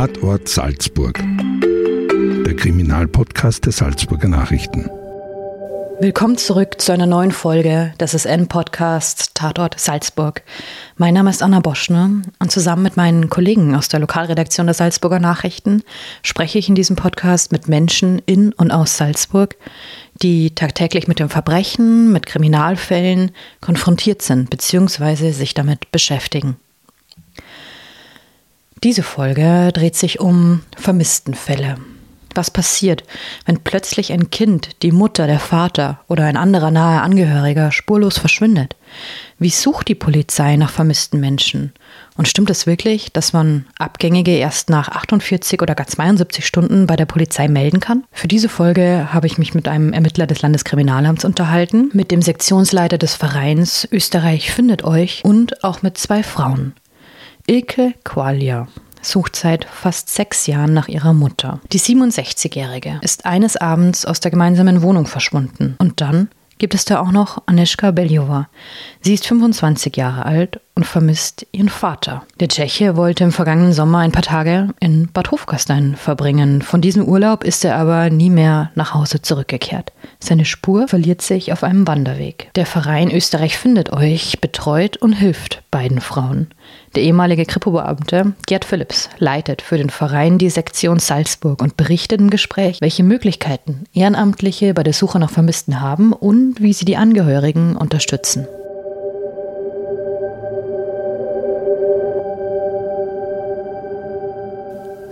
Tatort Salzburg. Der Kriminalpodcast der Salzburger Nachrichten. Willkommen zurück zu einer neuen Folge des SN-Podcasts Tatort Salzburg. Mein Name ist Anna Boschner und zusammen mit meinen Kollegen aus der Lokalredaktion der Salzburger Nachrichten spreche ich in diesem Podcast mit Menschen in und aus Salzburg, die tagtäglich mit dem Verbrechen, mit Kriminalfällen konfrontiert sind bzw. sich damit beschäftigen. Diese Folge dreht sich um Vermisstenfälle. Was passiert, wenn plötzlich ein Kind, die Mutter, der Vater oder ein anderer naher Angehöriger spurlos verschwindet? Wie sucht die Polizei nach vermissten Menschen? Und stimmt es wirklich, dass man Abgängige erst nach 48 oder gar 72 Stunden bei der Polizei melden kann? Für diese Folge habe ich mich mit einem Ermittler des Landeskriminalamts unterhalten, mit dem Sektionsleiter des Vereins Österreich findet euch und auch mit zwei Frauen. Ilke Qualia sucht seit fast sechs Jahren nach ihrer Mutter. Die 67-Jährige ist eines Abends aus der gemeinsamen Wohnung verschwunden. Und dann gibt es da auch noch Anischka Beljova. Sie ist 25 Jahre alt und vermisst ihren Vater. Der Tscheche wollte im vergangenen Sommer ein paar Tage in Bad Hofgastein verbringen. Von diesem Urlaub ist er aber nie mehr nach Hause zurückgekehrt. Seine Spur verliert sich auf einem Wanderweg. Der Verein Österreich findet euch betreut und hilft beiden Frauen. Der ehemalige Kripo-Beamte Gerd Phillips leitet für den Verein die Sektion Salzburg und berichtet im Gespräch, welche Möglichkeiten Ehrenamtliche bei der Suche nach Vermissten haben und wie sie die Angehörigen unterstützen.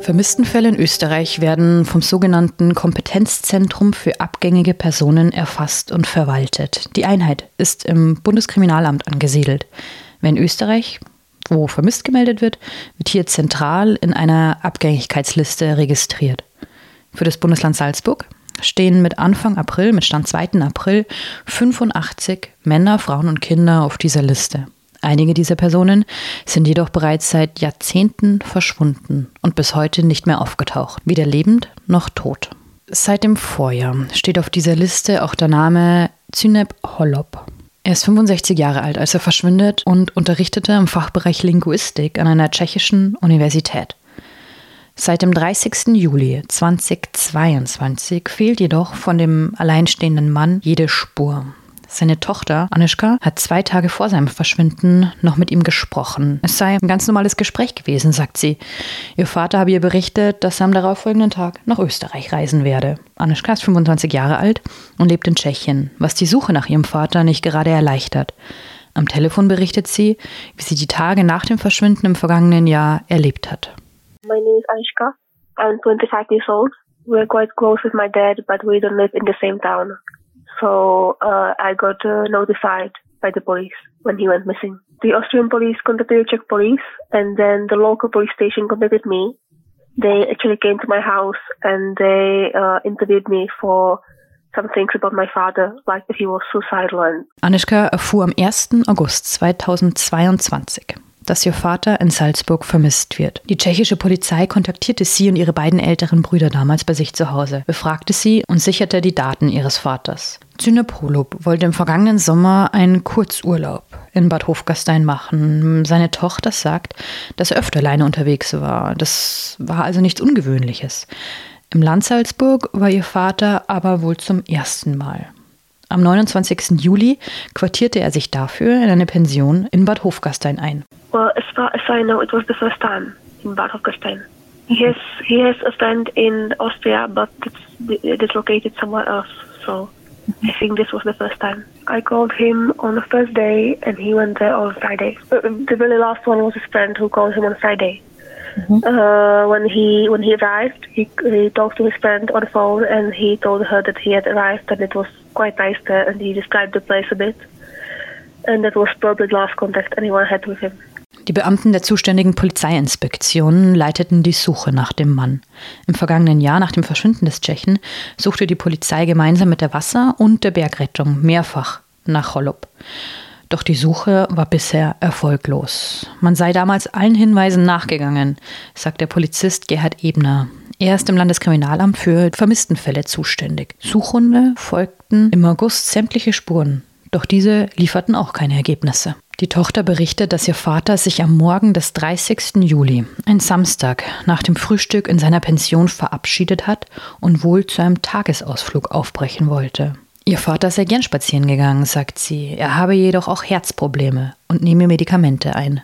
Vermisstenfälle in Österreich werden vom sogenannten Kompetenzzentrum für abgängige Personen erfasst und verwaltet. Die Einheit ist im Bundeskriminalamt angesiedelt. Wer in Österreich wo vermisst gemeldet wird, wird hier zentral in einer Abgängigkeitsliste registriert. Für das Bundesland Salzburg stehen mit Anfang April, mit Stand 2. April, 85 Männer, Frauen und Kinder auf dieser Liste. Einige dieser Personen sind jedoch bereits seit Jahrzehnten verschwunden und bis heute nicht mehr aufgetaucht, weder lebend noch tot. Seit dem Vorjahr steht auf dieser Liste auch der Name Zynep Holop. Er ist 65 Jahre alt, als er verschwindet und unterrichtete im Fachbereich Linguistik an einer tschechischen Universität. Seit dem 30. Juli 2022 fehlt jedoch von dem alleinstehenden Mann jede Spur. Seine Tochter, Anischka, hat zwei Tage vor seinem Verschwinden noch mit ihm gesprochen. Es sei ein ganz normales Gespräch gewesen, sagt sie. Ihr Vater habe ihr berichtet, dass er am darauffolgenden Tag nach Österreich reisen werde. Anischka ist 25 Jahre alt und lebt in Tschechien, was die Suche nach ihrem Vater nicht gerade erleichtert. Am Telefon berichtet sie, wie sie die Tage nach dem Verschwinden im vergangenen Jahr erlebt hat. My name is Anischka. I'm 25 years old. We're quite close with my dad, but we don't live in the same town. So uh, I got uh, notified by the police when he went missing. The Austrian police contacted the Czech police, and then the local police station contacted me. They actually came to my house and they uh, interviewed me for some things about my father, like if he was suicidal. And Anischka erfuhr am 1. August 2022 dass ihr Vater in Salzburg vermisst wird. Die tschechische Polizei kontaktierte sie und ihre beiden älteren Brüder damals bei sich zu Hause, befragte sie und sicherte die Daten ihres Vaters. Zyne Polub wollte im vergangenen Sommer einen Kurzurlaub in Bad Hofgastein machen. Seine Tochter sagt, dass er öfter alleine unterwegs war. Das war also nichts Ungewöhnliches. Im Land Salzburg war ihr Vater aber wohl zum ersten Mal. Am 29. Juli quartierte er sich dafür in eine Pension in Bad Hofgastein ein. Well, as far as I know, it was the first time in Bad Hofgastein. He has he has a friend in Austria, but it's dislocated somewhere else. So I think this was the first time. I called him on the first day, and he went there on Friday. Uh, the very last one was his friend who called him on Friday. Mm-hmm. Uh, when he when he arrived, he, he talked to his friend on the phone, and he told her that he had arrived and it was quite nice there, and he described the place a bit. And that was probably the last contact anyone had with him. Die Beamten der zuständigen Polizeiinspektion leiteten die Suche nach dem Mann. Im vergangenen Jahr, nach dem Verschwinden des Tschechen, suchte die Polizei gemeinsam mit der Wasser- und der Bergrettung mehrfach nach Holop. Doch die Suche war bisher erfolglos. Man sei damals allen Hinweisen nachgegangen, sagt der Polizist Gerhard Ebner. Er ist im Landeskriminalamt für Vermisstenfälle zuständig. Suchhunde folgten im August sämtliche Spuren Doch diese lieferten auch keine Ergebnisse. Die Tochter berichtet, dass ihr Vater sich am Morgen des 30. Juli, ein Samstag, nach dem Frühstück in seiner Pension verabschiedet hat und wohl zu einem Tagesausflug aufbrechen wollte. Ihr Vater sei gern spazieren gegangen, sagt sie. Er habe jedoch auch Herzprobleme und nehme Medikamente ein.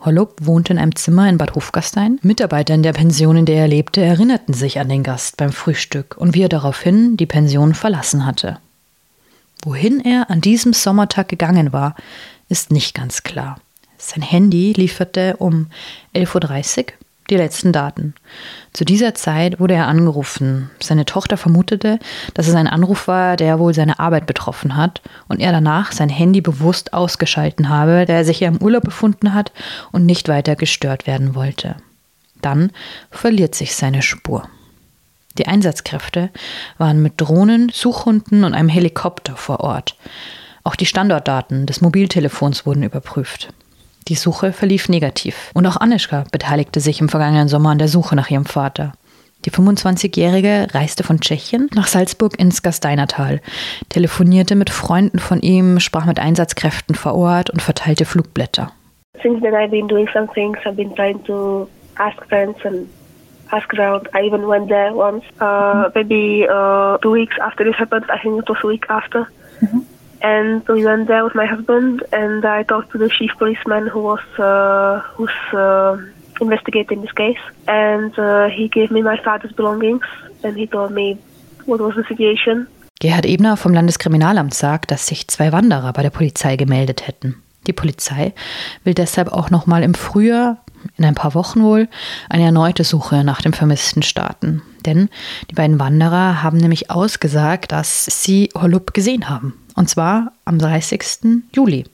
Hollup wohnte in einem Zimmer in Bad Hofgastein. Mitarbeiter in der Pension, in der er lebte, erinnerten sich an den Gast beim Frühstück und wie er daraufhin die Pension verlassen hatte. Wohin er an diesem Sommertag gegangen war, ist nicht ganz klar. Sein Handy lieferte um 11.30 Uhr die letzten Daten. Zu dieser Zeit wurde er angerufen. Seine Tochter vermutete, dass es ein Anruf war, der wohl seine Arbeit betroffen hat und er danach sein Handy bewusst ausgeschalten habe, da er sich ja im Urlaub befunden hat und nicht weiter gestört werden wollte. Dann verliert sich seine Spur. Die Einsatzkräfte waren mit Drohnen, Suchhunden und einem Helikopter vor Ort. Auch die Standortdaten des Mobiltelefons wurden überprüft. Die Suche verlief negativ. Und auch Anischka beteiligte sich im vergangenen Sommer an der Suche nach ihrem Vater. Die 25-Jährige reiste von Tschechien nach Salzburg ins Gasteinertal, telefonierte mit Freunden von ihm, sprach mit Einsatzkräften vor Ort und verteilte Flugblätter. Since then I've been doing some things. I've been trying to ask friends and ask around. I even went there once, uh, maybe uh, two weeks after this happened. I think it was a week after. Mhm. and we went there with my husband and I talked to the chief policeman who was uh, who's uh, investigating this case and uh, he gave me my father's belongings and he told me what was the situation. Gerhard Ebner vom Landeskriminalamt sagt, dass sich zwei Wanderer bei der Polizei gemeldet hätten. Die Polizei will deshalb auch noch mal im Frühjahr, in ein paar Wochen wohl, eine erneute Suche nach dem Vermissten starten. Denn die beiden Wanderer haben nämlich ausgesagt, dass sie Holub gesehen haben. Und zwar am 30. Juli.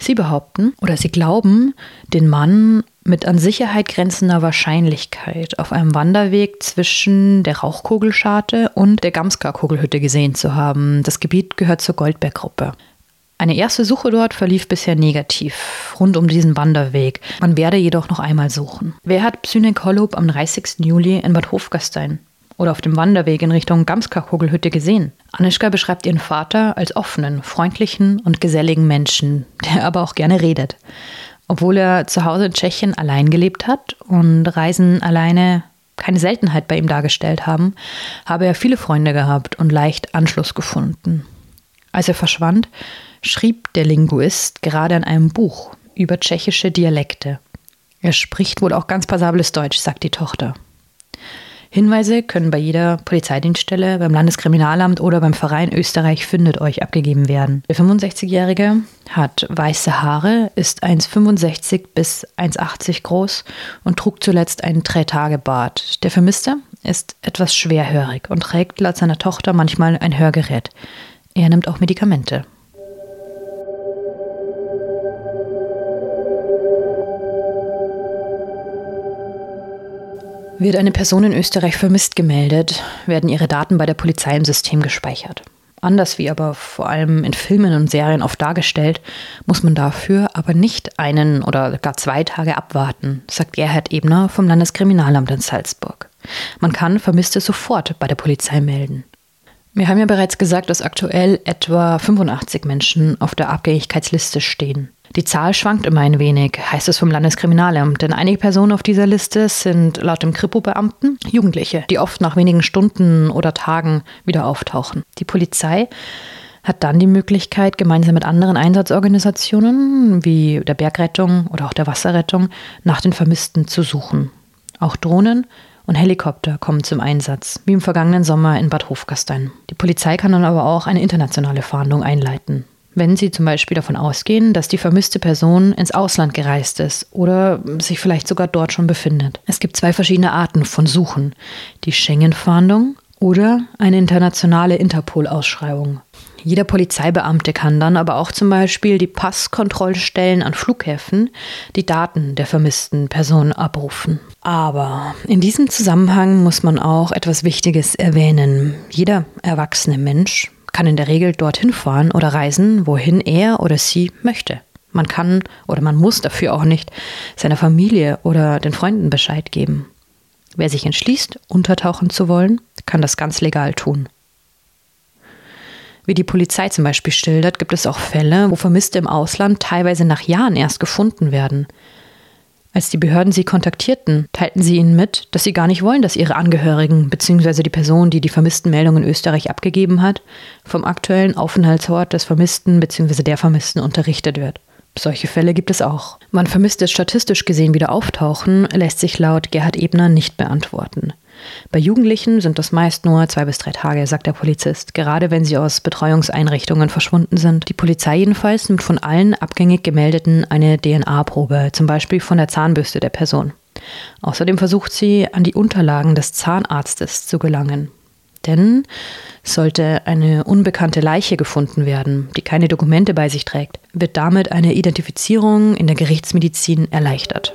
Sie behaupten oder sie glauben, den Mann mit an Sicherheit grenzender Wahrscheinlichkeit auf einem Wanderweg zwischen der Rauchkugelscharte und der Gamska-Kugelhütte gesehen zu haben. Das Gebiet gehört zur Goldberg-Gruppe. Eine erste Suche dort verlief bisher negativ, rund um diesen Wanderweg. Man werde jedoch noch einmal suchen. Wer hat Psynek Holub am 30. Juli in Bad Hofgastein oder auf dem Wanderweg in Richtung Gamska-Kugelhütte gesehen? Anischka beschreibt ihren Vater als offenen, freundlichen und geselligen Menschen, der aber auch gerne redet. Obwohl er zu Hause in Tschechien allein gelebt hat und Reisen alleine keine Seltenheit bei ihm dargestellt haben, habe er viele Freunde gehabt und leicht Anschluss gefunden. Als er verschwand, schrieb der Linguist gerade an einem Buch über tschechische Dialekte. Er spricht wohl auch ganz passables Deutsch, sagt die Tochter. Hinweise können bei jeder Polizeidienststelle, beim Landeskriminalamt oder beim Verein Österreich findet euch abgegeben werden. Der 65-Jährige hat weiße Haare, ist 1,65 bis 1,80 groß und trug zuletzt einen Drei-Tage-Bart. Der Vermisste ist etwas schwerhörig und trägt laut seiner Tochter manchmal ein Hörgerät. Er nimmt auch Medikamente. Wird eine Person in Österreich vermisst gemeldet, werden ihre Daten bei der Polizei im System gespeichert. Anders wie aber vor allem in Filmen und Serien oft dargestellt, muss man dafür aber nicht einen oder gar zwei Tage abwarten, sagt Gerhard Ebner vom Landeskriminalamt in Salzburg. Man kann Vermisste sofort bei der Polizei melden. Wir haben ja bereits gesagt, dass aktuell etwa 85 Menschen auf der Abgängigkeitsliste stehen. Die Zahl schwankt immer ein wenig, heißt es vom Landeskriminalamt, denn einige Personen auf dieser Liste sind laut dem Kripo-Beamten Jugendliche, die oft nach wenigen Stunden oder Tagen wieder auftauchen. Die Polizei hat dann die Möglichkeit, gemeinsam mit anderen Einsatzorganisationen wie der Bergrettung oder auch der Wasserrettung nach den Vermissten zu suchen. Auch Drohnen und Helikopter kommen zum Einsatz, wie im vergangenen Sommer in Bad Hofgastein. Die Polizei kann dann aber auch eine internationale Fahndung einleiten wenn Sie zum Beispiel davon ausgehen, dass die vermisste Person ins Ausland gereist ist oder sich vielleicht sogar dort schon befindet. Es gibt zwei verschiedene Arten von Suchen. Die Schengen-Fahndung oder eine internationale Interpol-Ausschreibung. Jeder Polizeibeamte kann dann aber auch zum Beispiel die Passkontrollstellen an Flughäfen die Daten der vermissten Person abrufen. Aber in diesem Zusammenhang muss man auch etwas Wichtiges erwähnen. Jeder erwachsene Mensch kann in der Regel dorthin fahren oder reisen, wohin er oder sie möchte. Man kann oder man muss dafür auch nicht seiner Familie oder den Freunden Bescheid geben. Wer sich entschließt, untertauchen zu wollen, kann das ganz legal tun. Wie die Polizei zum Beispiel schildert, gibt es auch Fälle, wo Vermisste im Ausland teilweise nach Jahren erst gefunden werden. Als die Behörden sie kontaktierten, teilten sie ihnen mit, dass sie gar nicht wollen, dass ihre Angehörigen bzw. die Person, die die Vermisstenmeldung in Österreich abgegeben hat, vom aktuellen Aufenthaltsort des Vermissten bzw. der Vermissten unterrichtet wird. Solche Fälle gibt es auch. Wann Vermisste statistisch gesehen wieder auftauchen, lässt sich laut Gerhard Ebner nicht beantworten. Bei Jugendlichen sind das meist nur zwei bis drei Tage, sagt der Polizist, gerade wenn sie aus Betreuungseinrichtungen verschwunden sind. Die Polizei jedenfalls nimmt von allen abgängig gemeldeten eine DNA-Probe, zum Beispiel von der Zahnbürste der Person. Außerdem versucht sie, an die Unterlagen des Zahnarztes zu gelangen. Denn sollte eine unbekannte Leiche gefunden werden, die keine Dokumente bei sich trägt, wird damit eine Identifizierung in der Gerichtsmedizin erleichtert.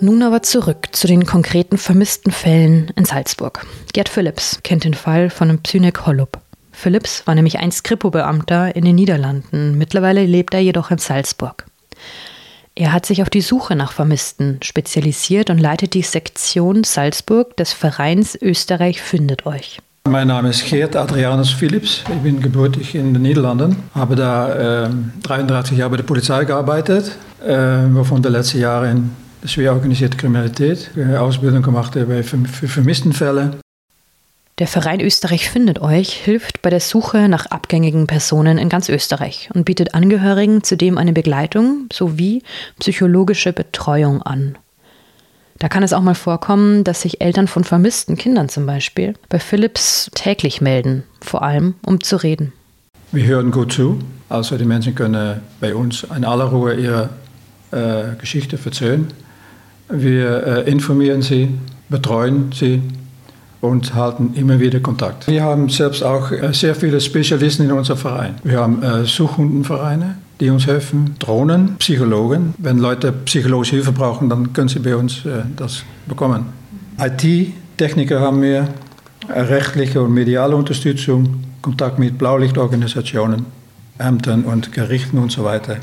Nun aber zurück zu den konkreten vermissten Fällen in Salzburg. Gerd Phillips kennt den Fall von einem Psynek Hollup. Phillips war nämlich einst Kripo-Beamter in den Niederlanden. Mittlerweile lebt er jedoch in Salzburg. Er hat sich auf die Suche nach Vermissten spezialisiert und leitet die Sektion Salzburg des Vereins Österreich findet euch. Mein Name ist Geert Adrianus Philips. Ich bin gebürtig in den Niederlanden, habe da äh, 33 Jahre bei der Polizei gearbeitet, äh, wovon die letzten Jahre in schwer organisierte Kriminalität, Ausbildung gemacht für, für Vermisstenfälle. Der Verein Österreich findet euch hilft bei der Suche nach abgängigen Personen in ganz Österreich und bietet Angehörigen zudem eine Begleitung sowie psychologische Betreuung an. Da kann es auch mal vorkommen, dass sich Eltern von vermissten Kindern zum Beispiel bei Philips täglich melden, vor allem um zu reden. Wir hören gut zu, also die Menschen können bei uns in aller Ruhe ihre äh, Geschichte erzählen. Wir äh, informieren sie, betreuen sie und halten immer wieder Kontakt. Wir haben selbst auch äh, sehr viele Spezialisten in unserem Verein. Wir haben äh, Suchhundenvereine, die uns helfen, Drohnen, Psychologen. Wenn Leute psychologische Hilfe brauchen, dann können sie bei uns das bekommen. IT-Techniker haben wir, rechtliche und mediale Unterstützung, Kontakt mit Blaulichtorganisationen, Ämtern und Gerichten und so weiter.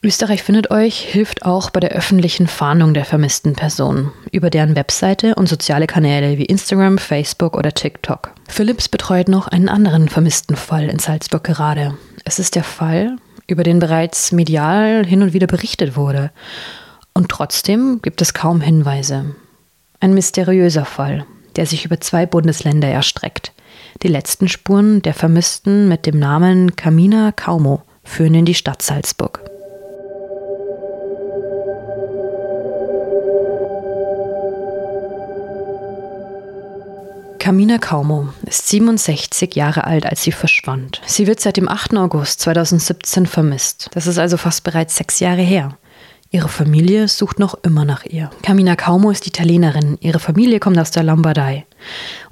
Österreich findet euch hilft auch bei der öffentlichen Fahndung der vermissten Personen über deren Webseite und soziale Kanäle wie Instagram, Facebook oder TikTok. Philips betreut noch einen anderen vermissten Fall in Salzburg gerade. Es ist der Fall, über den bereits medial hin und wieder berichtet wurde. Und trotzdem gibt es kaum Hinweise. Ein mysteriöser Fall, der sich über zwei Bundesländer erstreckt. Die letzten Spuren der Vermissten mit dem Namen Camina Kaumo führen in die Stadt Salzburg. Camina Kaumo ist 67 Jahre alt, als sie verschwand. Sie wird seit dem 8. August 2017 vermisst. Das ist also fast bereits sechs Jahre her. Ihre Familie sucht noch immer nach ihr. Camina Kaumo ist Italienerin. Ihre Familie kommt aus der Lombardei.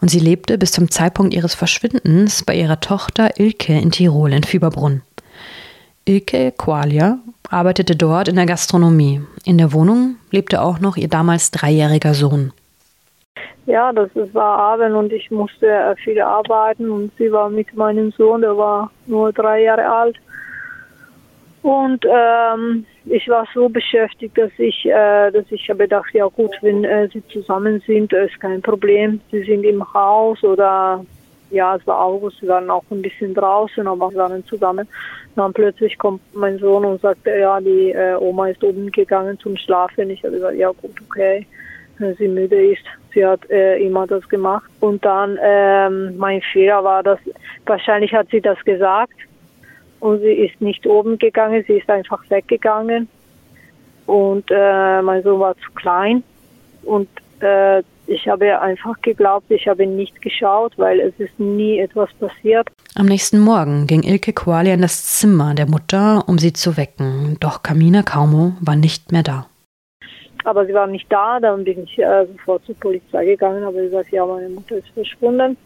Und sie lebte bis zum Zeitpunkt ihres Verschwindens bei ihrer Tochter Ilke in Tirol in Fieberbrunn. Ilke Qualia arbeitete dort in der Gastronomie. In der Wohnung lebte auch noch ihr damals dreijähriger Sohn. Ja, das war Abend und ich musste äh, viel arbeiten und sie war mit meinem Sohn, der war nur drei Jahre alt. Und ähm, ich war so beschäftigt, dass ich, äh, dass ich habe gedacht, ja gut, wenn äh, sie zusammen sind, ist kein Problem. Sie sind im Haus oder ja, es war August, sie waren auch ein bisschen draußen, aber wir waren zusammen. Dann plötzlich kommt mein Sohn und sagt, ja, die äh, Oma ist oben gegangen zum Schlafen. Ich habe gesagt, ja gut, okay, wenn sie müde ist sie hat äh, immer das gemacht. Und dann ähm, mein Fehler war, dass wahrscheinlich hat sie das gesagt und sie ist nicht oben gegangen, sie ist einfach weggegangen. Und äh, mein Sohn war zu klein und äh, ich habe einfach geglaubt, ich habe nicht geschaut, weil es ist nie etwas passiert. Am nächsten Morgen ging Ilke Quali in das Zimmer der Mutter, um sie zu wecken. Doch Kamina Kaumo war nicht mehr da aber sie waren nicht da. Dann bin ich äh, sofort zur Polizei gegangen, aber sie sagt, ja, meine Mutter ist verschwunden.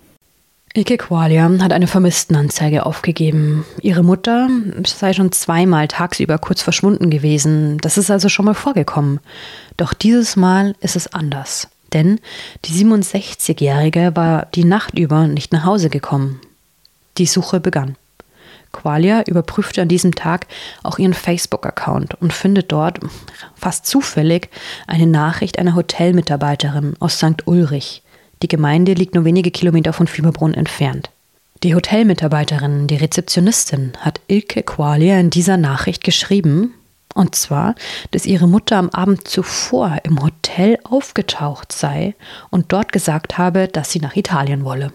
Ike Qualia hat eine Vermisstenanzeige aufgegeben. Ihre Mutter sei schon zweimal tagsüber kurz verschwunden gewesen. Das ist also schon mal vorgekommen. Doch dieses Mal ist es anders. Denn die 67-Jährige war die Nacht über nicht nach Hause gekommen. Die Suche begann. Qualia überprüfte an diesem Tag auch ihren Facebook-Account und findet dort fast zufällig eine Nachricht einer Hotelmitarbeiterin aus St. Ulrich. Die Gemeinde liegt nur wenige Kilometer von Fieberbrunn entfernt. Die Hotelmitarbeiterin, die Rezeptionistin, hat Ilke Qualia in dieser Nachricht geschrieben, und zwar, dass ihre Mutter am Abend zuvor im Hotel aufgetaucht sei und dort gesagt habe, dass sie nach Italien wolle.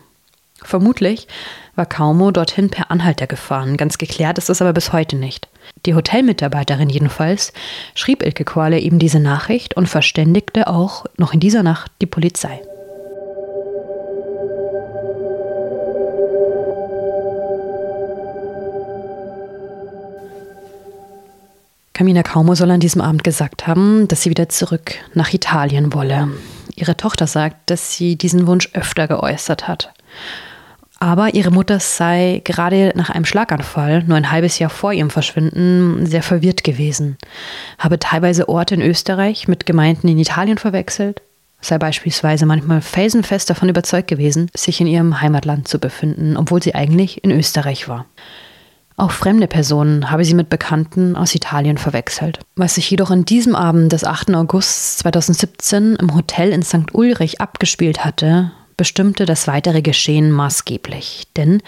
Vermutlich war Kaumo dorthin per Anhalter gefahren. Ganz geklärt ist es aber bis heute nicht. Die Hotelmitarbeiterin jedenfalls schrieb Ilke Quale eben diese Nachricht und verständigte auch noch in dieser Nacht die Polizei. Camina Kaumo soll an diesem Abend gesagt haben, dass sie wieder zurück nach Italien wolle. Ihre Tochter sagt, dass sie diesen Wunsch öfter geäußert hat. Aber ihre Mutter sei gerade nach einem Schlaganfall, nur ein halbes Jahr vor ihrem Verschwinden, sehr verwirrt gewesen, habe teilweise Orte in Österreich mit Gemeinden in Italien verwechselt, sei beispielsweise manchmal felsenfest davon überzeugt gewesen, sich in ihrem Heimatland zu befinden, obwohl sie eigentlich in Österreich war. Auch fremde Personen habe sie mit Bekannten aus Italien verwechselt. Was sich jedoch an diesem Abend des 8. August 2017 im Hotel in St. Ulrich abgespielt hatte, bestimmte das weitere Geschehen maßgeblich. Denn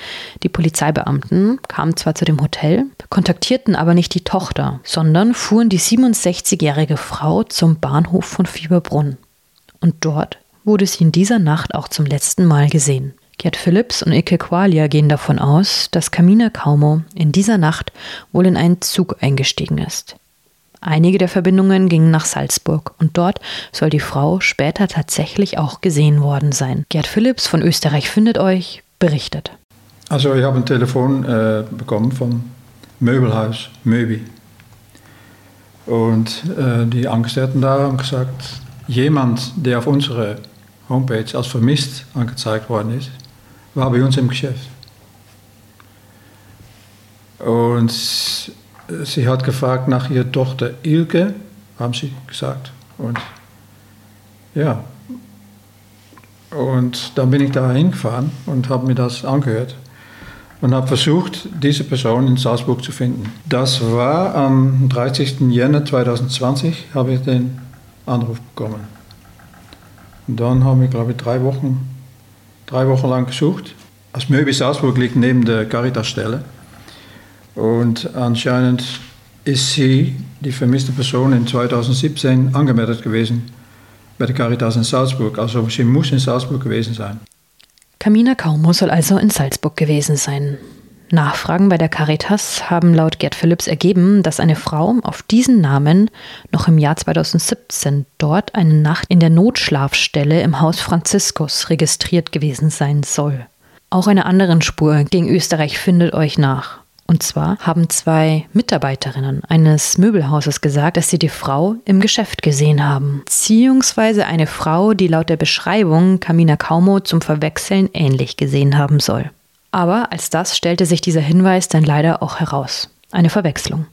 die Polizeibeamten kamen zwar zu dem Hotel, kontaktierten aber nicht die Tochter, sondern fuhren die 67-jährige Frau zum Bahnhof von Fieberbrunn. Und dort wurde sie in dieser Nacht auch zum letzten Mal gesehen. Gerd Phillips und Ike Qualia gehen davon aus, dass Camina Kaumo in dieser Nacht wohl in einen Zug eingestiegen ist. Einige der Verbindungen gingen nach Salzburg und dort soll die Frau später tatsächlich auch gesehen worden sein. Gerd Phillips von Österreich findet euch berichtet. Also ich habe ein Telefon äh, bekommen vom Möbelhaus Möbi. Und äh, die Angestellten da haben gesagt, jemand, der auf unserer Homepage als vermisst angezeigt worden ist, war bei uns im Geschäft. Und sie hat gefragt nach ihrer Tochter Ilke, haben sie gesagt. Und ja, und dann bin ich da hingefahren und habe mir das angehört und habe versucht, diese Person in Salzburg zu finden. Das war am 30. Jänner 2020, habe ich den Anruf bekommen. Und dann haben wir, glaube ich, drei Wochen, drei Wochen lang gesucht. Das Möbel Salzburg liegt neben der Caritas-Stelle. Und anscheinend ist sie, die vermisste Person, in 2017 angemeldet gewesen bei der Caritas in Salzburg. Also sie muss in Salzburg gewesen sein. Camina Kaumo soll also in Salzburg gewesen sein. Nachfragen bei der Caritas haben laut Gerd Phillips ergeben, dass eine Frau auf diesen Namen noch im Jahr 2017 dort eine Nacht in der Notschlafstelle im Haus Franziskus registriert gewesen sein soll. Auch eine andere Spur gegen Österreich findet euch nach. Und zwar haben zwei Mitarbeiterinnen eines Möbelhauses gesagt, dass sie die Frau im Geschäft gesehen haben. Beziehungsweise eine Frau, die laut der Beschreibung Camina Kaumo zum Verwechseln ähnlich gesehen haben soll. Aber als das stellte sich dieser Hinweis dann leider auch heraus. Eine Verwechslung.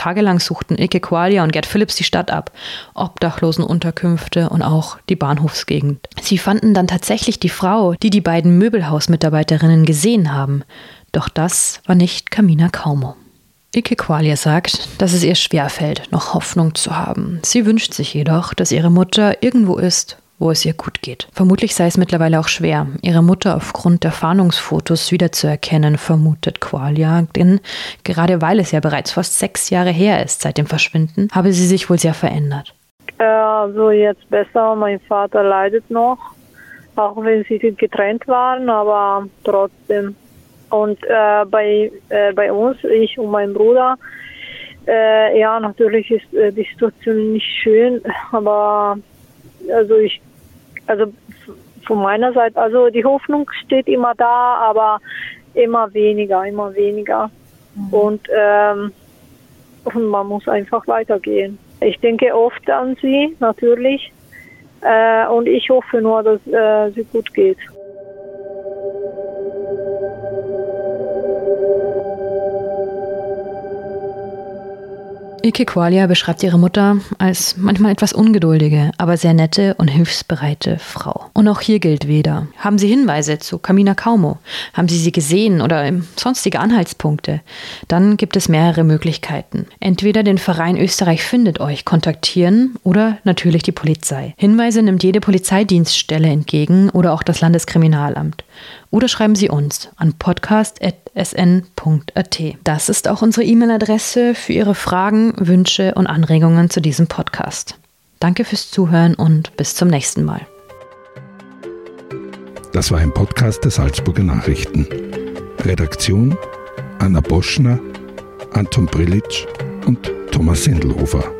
Tagelang suchten Ike Qualia und Gerd Phillips die Stadt ab, Obdachlosenunterkünfte und auch die Bahnhofsgegend. Sie fanden dann tatsächlich die Frau, die die beiden Möbelhausmitarbeiterinnen gesehen haben. Doch das war nicht Camina Kaumo. Ike Qualia sagt, dass es ihr schwerfällt, noch Hoffnung zu haben. Sie wünscht sich jedoch, dass ihre Mutter irgendwo ist, wo es ihr gut geht. Vermutlich sei es mittlerweile auch schwer, ihre Mutter aufgrund der Fahndungsfotos wiederzuerkennen, vermutet Qualia, denn gerade weil es ja bereits fast sechs Jahre her ist seit dem Verschwinden, habe sie sich wohl sehr verändert. Also jetzt besser, mein Vater leidet noch, auch wenn sie getrennt waren, aber trotzdem und äh, bei, äh, bei uns, ich und mein Bruder, äh, ja, natürlich ist äh, die Situation nicht schön, aber also ich, also von meiner Seite, also die Hoffnung steht immer da, aber immer weniger, immer weniger. Mhm. Und, ähm, und man muss einfach weitergehen. Ich denke oft an sie, natürlich. Äh, und ich hoffe nur, dass äh, sie gut geht. Ike Qualia beschreibt ihre Mutter als manchmal etwas ungeduldige, aber sehr nette und hilfsbereite Frau. Und auch hier gilt wieder. Haben Sie Hinweise zu Camina Kaumo? Haben Sie sie gesehen oder sonstige Anhaltspunkte? Dann gibt es mehrere Möglichkeiten. Entweder den Verein Österreich findet euch kontaktieren oder natürlich die Polizei. Hinweise nimmt jede Polizeidienststelle entgegen oder auch das Landeskriminalamt. Oder schreiben Sie uns an podcast.sn.at. Das ist auch unsere E-Mail-Adresse für Ihre Fragen, Wünsche und Anregungen zu diesem Podcast. Danke fürs Zuhören und bis zum nächsten Mal. Das war ein Podcast der Salzburger Nachrichten. Redaktion Anna Boschner, Anton Brillitsch und Thomas Sendelhofer.